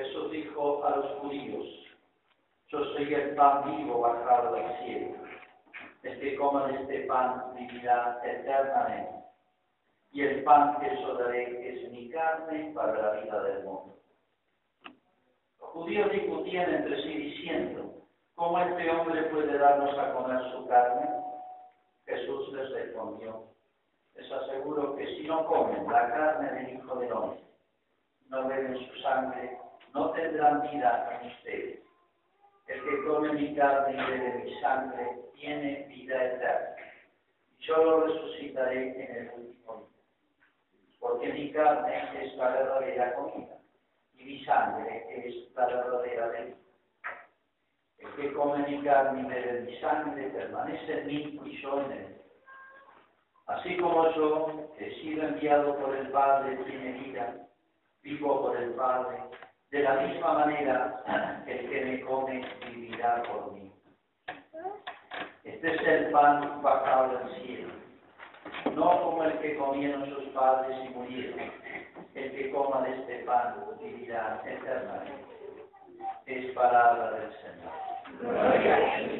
Jesús dijo a los judíos, yo soy el pan vivo bajado del cielo. El que coma de este pan vivirá eternamente. Y el pan que yo daré es mi carne para la vida del mundo. Los judíos discutían entre sí diciendo, ¿cómo este hombre puede darnos a comer su carne? Jesús les respondió, les aseguro que si no comen la carne del Hijo del Hombre, no beben su sangre, no tendrán vida en ustedes. El que come mi carne y bebe mi sangre tiene vida eterna. Yo lo resucitaré en el último día. Porque mi carne es la verdadera comida y mi sangre es la verdadera bebida. El que come mi carne y bebe mi sangre permanece en mí y yo en él. Así como yo, que he sido enviado por el Padre, tiene vida, vivo por el Padre, de la misma manera, el que me come vivirá por mí. Este es el pan bajado del cielo, no como el que comieron sus padres y murieron. El que coma de este pan vivirá eternamente. Es palabra del Señor.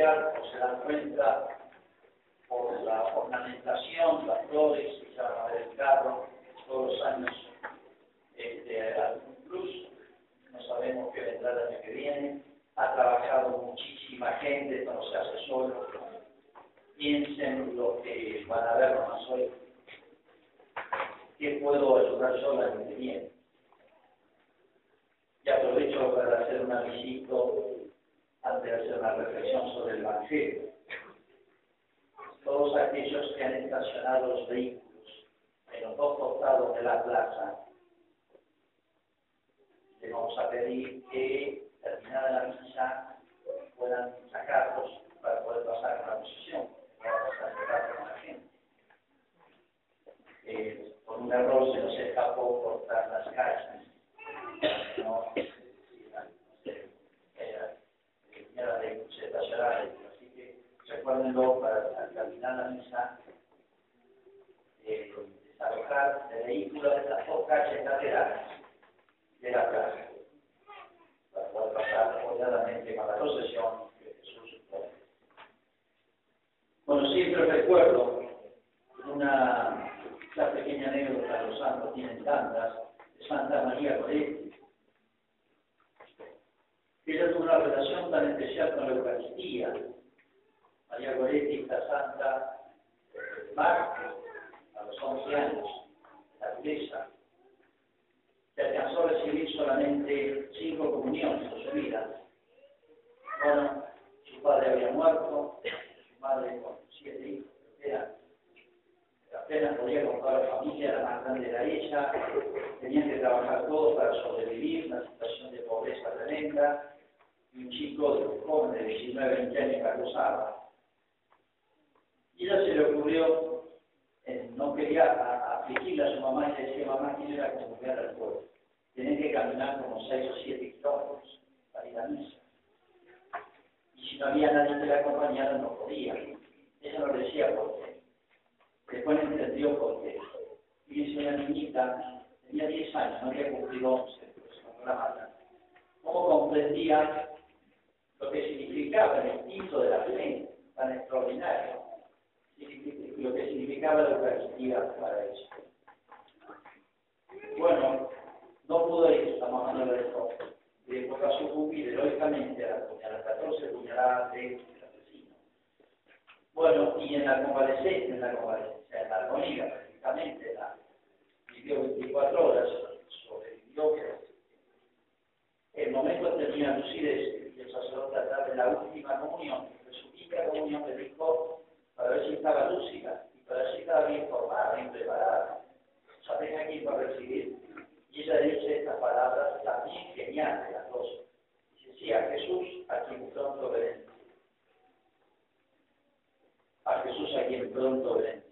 como se dan cuenta por la ornamentación, las flores que se van a ver el carro, todos los años este, algún plus, no sabemos qué vendrá el año que viene, ha trabajado muchísima gente, esto no se hace solo, piensen lo que van a ver nomás hoy, qué puedo ayudar yo el año. Y aprovecho para hacer un avisito antes de hacer una reflexión sobre el Evangelio. Todos aquellos que han estacionado los vehículos en los dos costados de la plaza, les vamos a pedir que, terminada la misa, puedan sacarlos para poder pasar a la posición. Con la gente. Eh, por un error se nos escapó cortar las calles sé, era, era de así que recuérdenlo para terminar la misa, eh, desalojar de vehículos de las dos calles laterales de la plaza, para poder pasar ordenadamente con la procesión que Jesús. Bueno, siempre recuerdo una, una pequeña anécdota, los santos tienen tantas, de Santa María Goretti. Ella tuvo una relación tan especial con la Eucaristía. María Goretti, esta santa, marco, a los 11 años, la pureza, se alcanzó a recibir solamente cinco comuniones en su vida. Bueno, su padre había muerto, su madre con siete hijos, era, apenas podía comprar la familia, la más grande era ella, tenían que trabajar todos para sobrevivir, una situación de pobreza tremenda, y un chico joven de 19, 20 años que acusaba. Y ella se le ocurrió, eh, no quería afligirle a su mamá y le decía, mamá, quiero ir a comunicar al pueblo. Tienen que caminar como 6 o 7 kilómetros para ir a misa. Y si no había nadie que la acompañara, no podía. Ella no le decía por qué. Después entendió por qué. Fíjense, una niñita, tenía 10 años, no había cumplido 11, pues como la matan. ¿Cómo comprendía lo que significaba el instinto de la fe tan extraordinario? Lo que significaba la Eucaristía para ellos. Bueno, no pudo ir esta mamá de esto. De época sucumbir heroicamente a, a las 14 puñaladas de asesino. Bueno, y en la convalescencia, en la convalescencia, en la agonía, prácticamente, la, vivió 24 horas, sobrevivió, el momento tenía lucidez el sacerdote a de la última comunión, de su quinta comunión, le dijo para ver si estaba lúcida y para ver si estaba bien formada, bien preparada. ¿Saben a quién va a recibir? Y ella dice estas palabras también geniales, las dos. Dice, sí, a Jesús, a quien pronto veré. A Jesús, a quien pronto veré.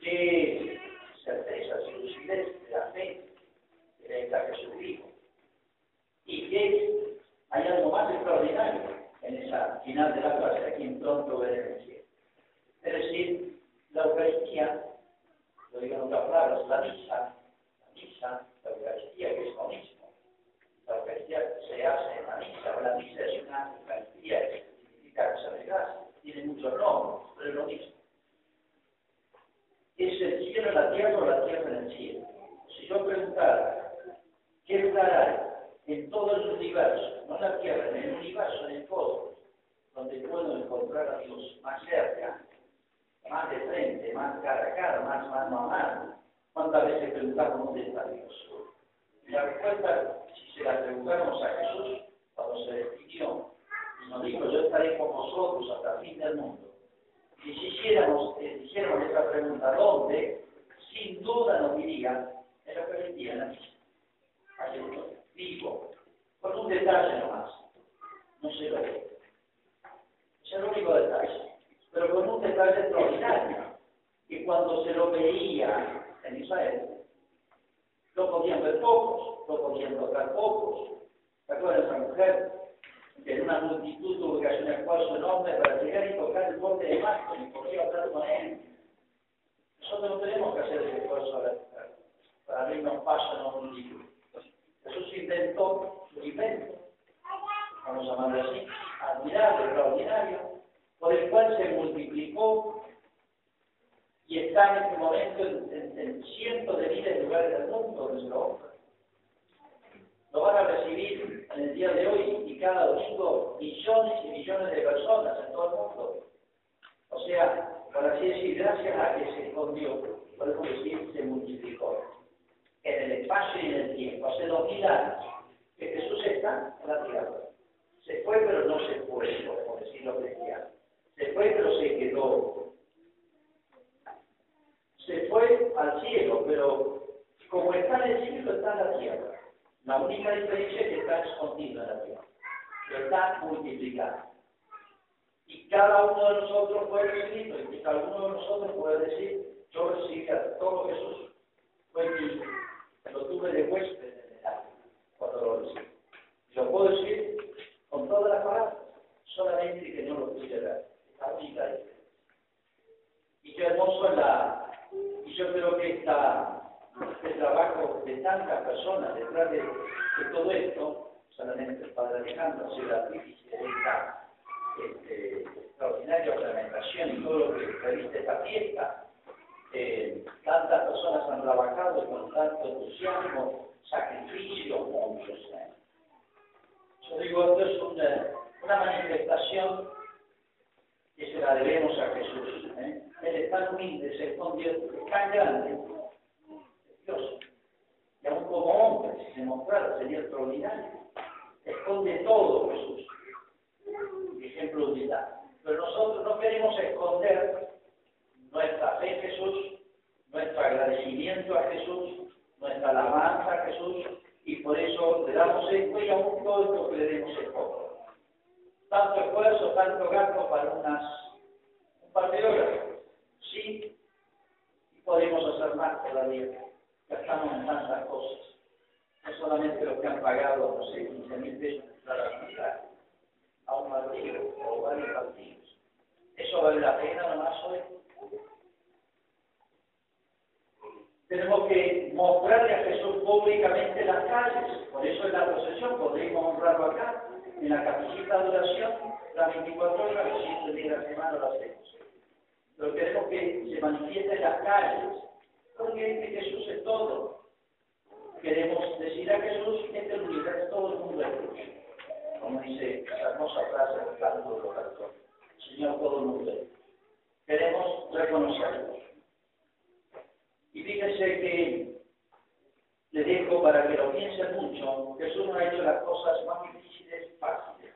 Qué certeza, lucidez de la fe de la Jesús dijo. Y que hay algo más extraordinario en esa final de la clase, a quien pronto cielo. Es decir, la Eucaristía, lo digo en otras palabras, la misa, misa, la Eucaristía que es lo mismo. La Eucaristía se hace en la misa, la misa es una Eucaristía que significa que se gracia, tiene muchos nombres, pero es lo mismo. ¿Es el cielo en la tierra o la tierra en el cielo? Si yo preguntara, ¿qué lugar hay en todo el universo, no en la tierra, en el universo, en el donde puedo encontrar a Dios más cerca, más de frente, más cara a cara, más mano a mano? ¿Cuántas veces preguntamos dónde está Dios? Y la respuesta, si se la preguntáramos a Jesús cuando se despidió, y nos dijo, yo estaré con vosotros hasta el fin del mundo. Y si hiciéramos, eh, hiciéramos esa pregunta, ¿dónde? Sin duda nos diría, la Eucaristía, en la misa. vivo, con un detalle nomás, no se lo ve. Es el único detalle, pero con un detalle extraordinario, que cuando se lo veía en Israel. Lo podían ver pocos, lo podían tocar pocos. ¿Se acuerdan de esa mujer? En una multitud tuvo que hacer un esfuerzo enorme para llegar y tocar el borde de Marco y podía hablar con él. Nosotros no tenemos que hacer ese esfuerzo para, para abrirnos paso en una multitud. Jesús inventó su invento, vamos a llamarlo así, admirable, extraordinario, por el cual se multiplicó y está en este momento en, cientos de miles de lugares del mundo donde se lo van a recibir en el día de hoy y cada domingo millones y millones de personas en todo el mundo. O sea, por así decir, gracias a que se escondió, podemos decir, se multiplicó. En el espacio y en el tiempo, hace dos mil años, que Jesús está en la tierra. Se fue, pero no se fue, podemos decirlo cristiano. Se fue, pero se quedó se fue al cielo, pero como está en el cielo, está en la tierra. La única diferencia es que está escondido en la tierra, está multiplicado. Y cada uno de nosotros puede recibirlo, y cada uno de nosotros puede decir, yo recibí a todo Jesús, fue mi, lo tuve de huésped en el alma, cuando lo recibí. Lo puedo decir con todas las palabras, solamente que no lo pude ver. Es la única diferencia. Y qué hermoso es la y yo creo que esta, este trabajo de tantas personas detrás de, todo esto, solamente el Padre Alejandro, sido la artífice de esta este, extraordinaria ornamentación y todo lo que reviste esta fiesta, eh, tantas personas han trabajado con tanto entusiasmo, sacrificio, muchos. ¿eh? Es una, manifestación que se la debemos a Jesús. ¿eh? Él es tan humilde, se escondió, es tan grande, Dios. Y aún como hombre, si se mostrara, sería extraordinario. Esconde todo Jesús. Ejemplo de humildad. Pero nosotros no queremos esconder nuestra fe en Jesús, nuestro agradecimiento a Jesús, nuestra alabanza a Jesús, y por eso le damos esto y aún todo esto que le demos es poco. Tanto esfuerzo, tanto gasto para unas, un par de horas Sí, podemos hacer más todavía. Gastamos en tantas cosas. No solamente los que han pagado, no sé, 15 mil pesos para la a un partido o varios partidos. ¿Eso vale la pena nomás hoy? Tenemos que mostrarle a Jesús públicamente las calles. Por eso en la procesión podríamos honrarlo acá, en la capillita de oración, las 24 horas, los 7 días de la semana lo hacemos pero queremos que se manifieste en las calles, porque Jesús es todo. Queremos decir a Jesús, este universo, todo el mundo es. Como dice la hermosa frase del canto de los. Señor, todo el mundo es Queremos reconocerlo. Y fíjense que le dejo para que lo piensen mucho, Jesús no ha hecho las cosas más difíciles fáciles.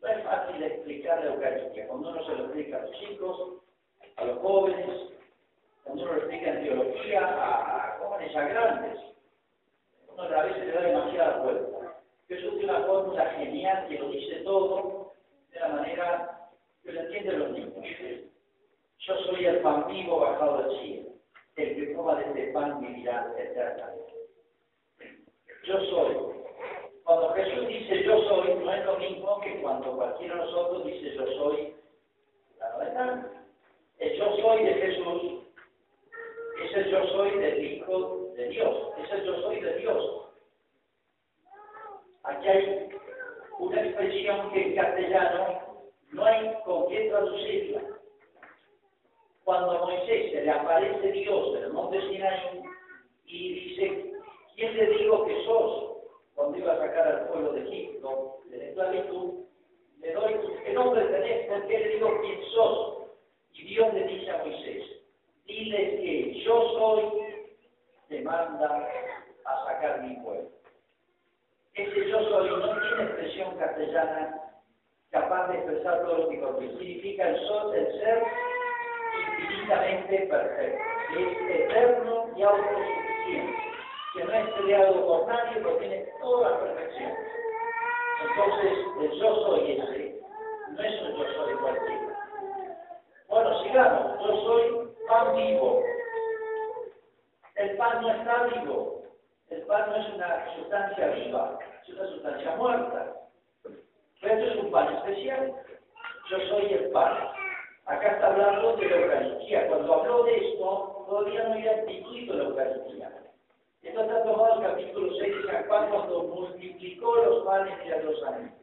No es fácil explicar la Eucaristía. Cuando uno se lo explica a los chicos, a los jóvenes, cuando uno lo explica en teología, a, jóvenes, a grandes, uno a veces le da demasiada vuelta. Jesús tiene una fórmula genial que lo dice todo de la manera que lo entienden los niños. Yo soy el pan vivo bajado del cielo. El que coma de este pan vivirá eternamente. Yo soy. Cuando Jesús dice yo soy, no es lo mismo que cuando cualquiera de nosotros dice yo soy la novedad. El yo soy de Jesús es el yo soy del Hijo de Dios. Es el yo soy de Dios. Aquí hay una expresión que en castellano no hay con qué traducirla. Cuando a Moisés se le aparece Dios en el monte Sinai y dice, ¿quién le digo que sos? Cuando iba a sacar al pueblo de Egipto de la esclavitud, le doy, ¿qué nombre tenés? ¿Por qué le digo quién sos? Y Dios le dice a Moisés, dile que yo soy, te manda a sacar mi pueblo. Ese yo soy no tiene expresión castellana capaz de expresar todo lo que significa el, sol, el ser infinitamente perfecto, que es eterno y autosuficiente, que no es creado por nadie, pero tiene toda la perfección. Entonces, el yo soy ese, no es un yo soy cualquiera. Bueno, sigamos, yo soy pan vivo. El pan no está vivo, el pan no es una sustancia viva, es una sustancia muerta. Pero esto es un pan especial. Yo soy el pan. Acá está hablando de la Eucaristía. Cuando habló de esto, todavía no había instituido la Eucaristía. Esto está tomado el capítulo 6 de San cuando multiplicó los panes milagrosamente.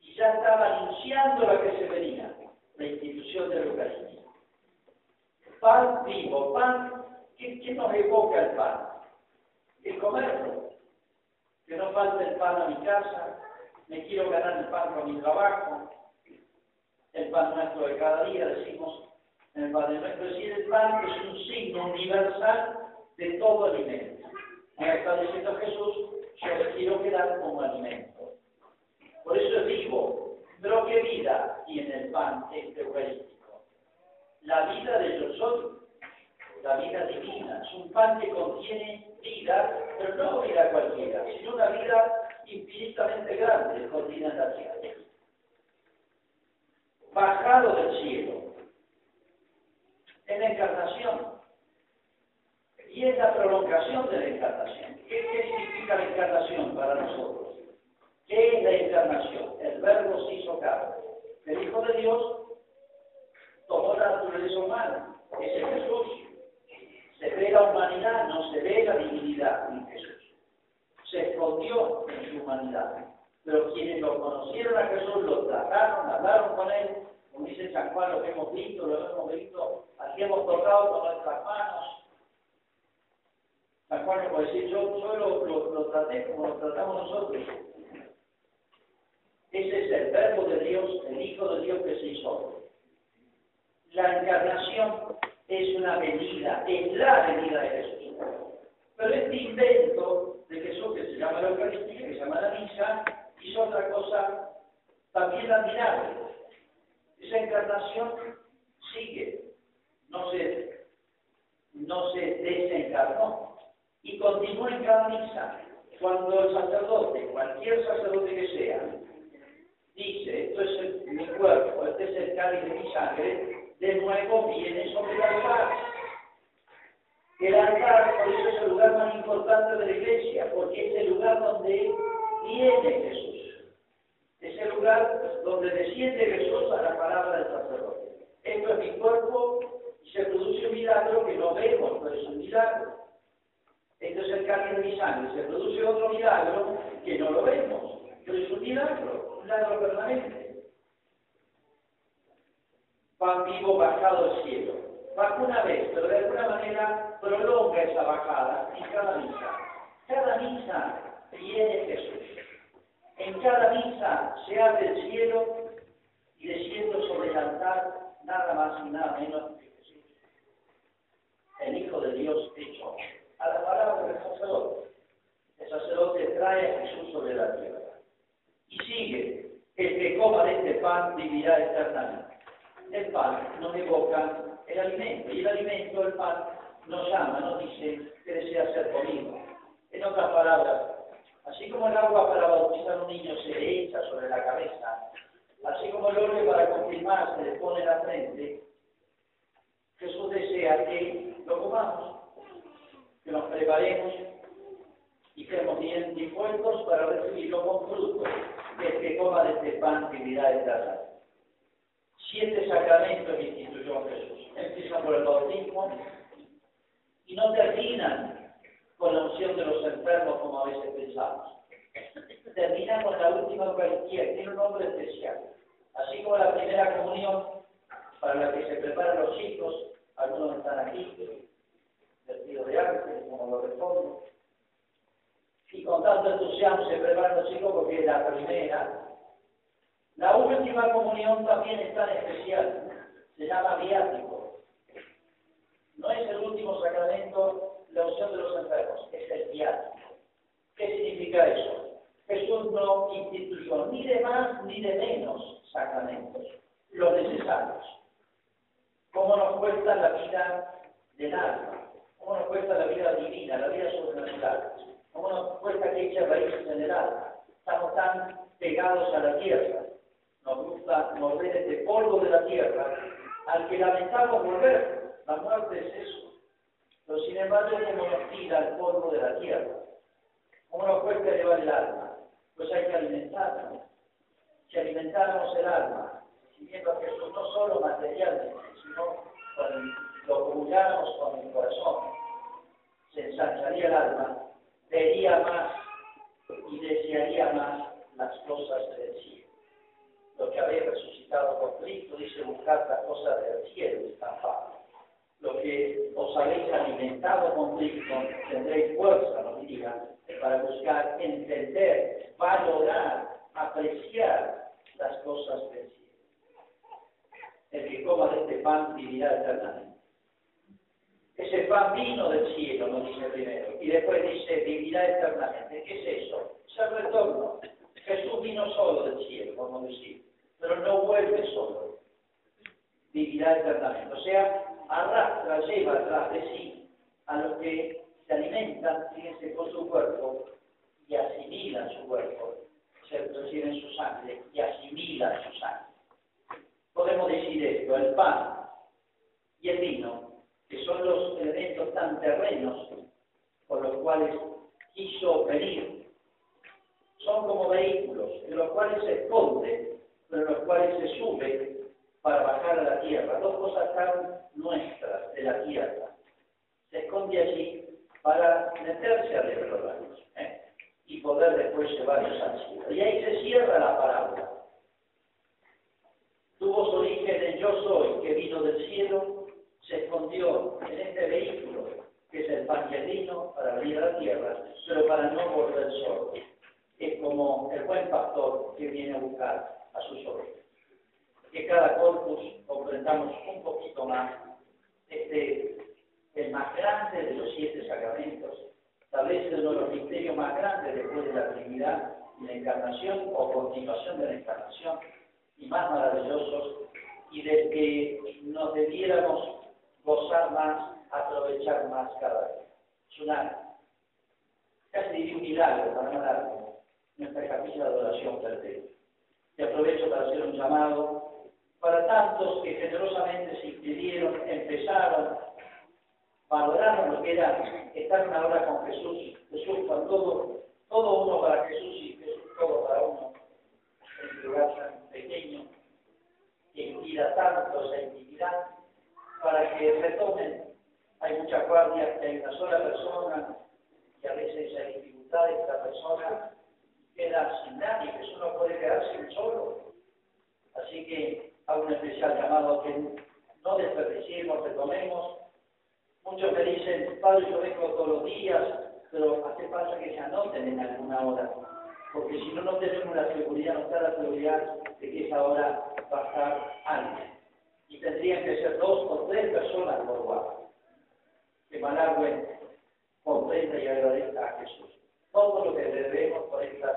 Y ya estaba anunciando la que se venía, la institución de la Eucaristía. Pan vivo, pan, ¿qué, qué nos evoca el pan? El comerlo. Que no falte el pan a mi casa, me quiero ganar el pan con mi trabajo, el pan nuestro de cada día, decimos en el Padre Nuestro, es decir, el pan es un signo universal de todo alimento. Me está diciendo Jesús, yo le quiero quedar como alimento. Por eso es vivo, pero ¿qué vida tiene el pan este eucarístico? La vida de yo soy, la vida divina, es un pan que contiene vida, pero no vida cualquiera, sino una vida infinitamente grande contiene la tierra bajado del cielo, en la encarnación. Y es la prolongación de la encarnación. ¿Qué, significa la encarnación para nosotros? ¿Qué es la encarnación? El verbo se hizo carne. El Hijo de Dios tomó la naturaleza humana, ese es Jesús. Se ve la humanidad, no se ve la divinidad en Jesús. Se escondió en su humanidad. Pero quienes lo conocieron a Jesús, lo trataron, hablaron con él, dice San Juan, lo que hemos visto, lo hemos visto, aquí hemos tocado con nuestras manos. San Juan lo puede decir, yo, yo lo, lo, traté como lo tratamos nosotros. Ese es el verbo de Dios, el Hijo de Dios que se hizo. La encarnación es una venida, es la venida de Jesús. Pero este invento de Jesús, que se llama la Eucaristía, que se llama la misa, hizo otra cosa también admirable. Esa encarnación sigue, no se, no se desencarnó y continúa en cada misa. Cuando el sacerdote, cualquier sacerdote que sea, dice, esto es mi cuerpo, este es el cáliz de mi sangre, de nuevo viene sobre el altar. El altar, por eso es el lugar más importante de la iglesia, porque es el lugar donde viene Jesús. Es el lugar donde desciende Jesús a la palabra del sacerdote. Esto es mi cuerpo y se produce un milagro que no vemos, pero es un milagro. Esto es el cambio de mi sangre. Se produce otro milagro que no lo vemos, pero es un milagro, un milagro permanente. pan vivo bajado del cielo. Baja una vez, pero de alguna manera prolonga esa bajada en cada misa. Cada misa viene Jesús. En cada misa se abre el cielo y desciende sobre el altar nada más y nada menos que el Hijo de Dios hecho a la palabra del sacerdote. El sacerdote trae a Jesús sobre la tierra. Y sigue, el que coma de este pan vivirá eternamente. El pan nos evoca el alimento, y el alimento, el pan, nos llama, nos dice que desea ser comido. En otras palabras, así como el agua para bautizar a un niño se le echa sobre la cabeza, así como el óleo para confirmar se le pone en la frente, Jesús desea que lo comamos, que nos preparemos y estemos bien dispuestos para recibirlo con fruto, que el que coma de este pan vivirá eterna. Siete sacramentos instituyó Jesús. Empiezan por el bautismo y no terminan con la unción de los enfermos como a veces pensamos. Terminan con la última Eucaristía, tiene un nombre especial. Así como la primera comunión para la que se preparan los chicos, algunos están aquí, vestidos de arte, como lo respondo. Y con tanto entusiasmo se preparan los chicos porque es la primera. La última comunión también es tan especial, se llama viático. No es el último sacramento, de los enfermos, es el viático. ¿Qué significa eso? Jesús no instituyó ni de más ni de menos sacramentos, los necesarios. ¿Cómo nos cuesta la vida del alma? ¿Cómo nos cuesta la vida divina, la vida sobrenatural? ¿Cómo nos cuesta que eche raíces en el alma? Estamos tan pegados a la tierra. Nos gusta morder este polvo de la tierra al que lamentamos volver. La muerte es eso. Pero sin embargo, ¿cómo nos tira el polvo de la tierra? ¿Cómo nos cuesta llevar el alma? Pues hay que alimentarnos. Si alimentáramos el alma, siguiendo a Jesús no solo materialmente, sino cuando lo comulgáramos con el corazón, se ensancharía el alma, vería más y desearía más las cosas del cielo. Lo que habéis resucitado por Cristo dice buscar las cosas del cielo, es tan fácil. Lo que os habéis alimentado con Cristo tendréis fuerza, no digan, para buscar entender, valorar, apreciar las cosas del cielo. El que coma de este pan vivirá eternamente. Ese pan vino del cielo, nos dice primero, y después dice vivirá eternamente. ¿Qué es eso? Es el retorno. Jesús vino solo del cielo, como decir, pero no vuelve solo. Vivirá eternamente. O sea, arrastra, lleva atrás de sí a los que se alimentan, fíjense, con su cuerpo y asimilan su cuerpo, se reciben su sangre y asimilan su sangre. Podemos decir esto, el pan y el vino, que son los elementos tan terrenos por los cuales quiso venir, son como vehículos en los cuales se esconde, pero en los cuales se sube para bajar a la tierra, dos cosas tan nuestras de la tierra. Se esconde allí para meterse a de ¿eh? y poder después llevarlos al cielo. Y ahí se cierra la parábola. Tuvo su origen en yo soy, que vino del cielo, se escondió en este vehículo, que es el pan para venir a la tierra, pero para no volver solo. Es como el buen pastor que viene a buscar a sus ovejas. Que cada corpus comprendamos un poquito más este el más grande de los siete sacramentos, tal vez uno de los misterios más grandes después de la Trinidad y la Encarnación o continuación de la Encarnación, y más maravillosos, y del que nos debiéramos gozar más, aprovechar más cada día. Es una, casi un milagro para no nuestra capilla de adoración perpetua. Y aprovecho para hacer un llamado para tantos que generosamente se inscribieron, empezaron valoraron lo que era estar una hora con Jesús, Jesús con todo, todo uno para Jesús y Jesús todo para uno, en un lugar tan pequeño, que inspira tanto esa intimidad, para que retomen. Hay muchas guardias que hay una sola persona y a veces hay dificultades, esta persona queda sin nadie, Jesús no puede quedarse solo. Así que a un especial llamado que no desperdiciemos, retomemos. Muchos me dicen, Padre, yo vengo todos los días, pero hace falta que se anoten en alguna hora, porque si no, no tenemos la seguridad, no está la seguridad de que esa hora va a estar antes. Y tendrían que ser dos o tres personas por guardia. Que Managüe comprenda y agradezca a Jesús. Todo lo que debemos por estos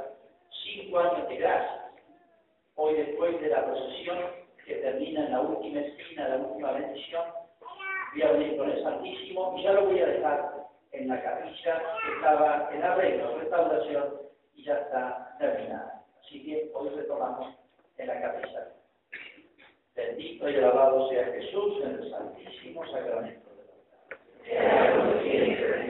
cinco años de gracia. Hoy después de la procesión termina en la última esquina, la última bendición, voy a venir con el Santísimo y ya lo voy a dejar en la capilla que estaba en arreglo, restauración y ya está terminada. Así que hoy retomamos en la capilla. Bendito y alabado sea Jesús en el Santísimo Sacramento de la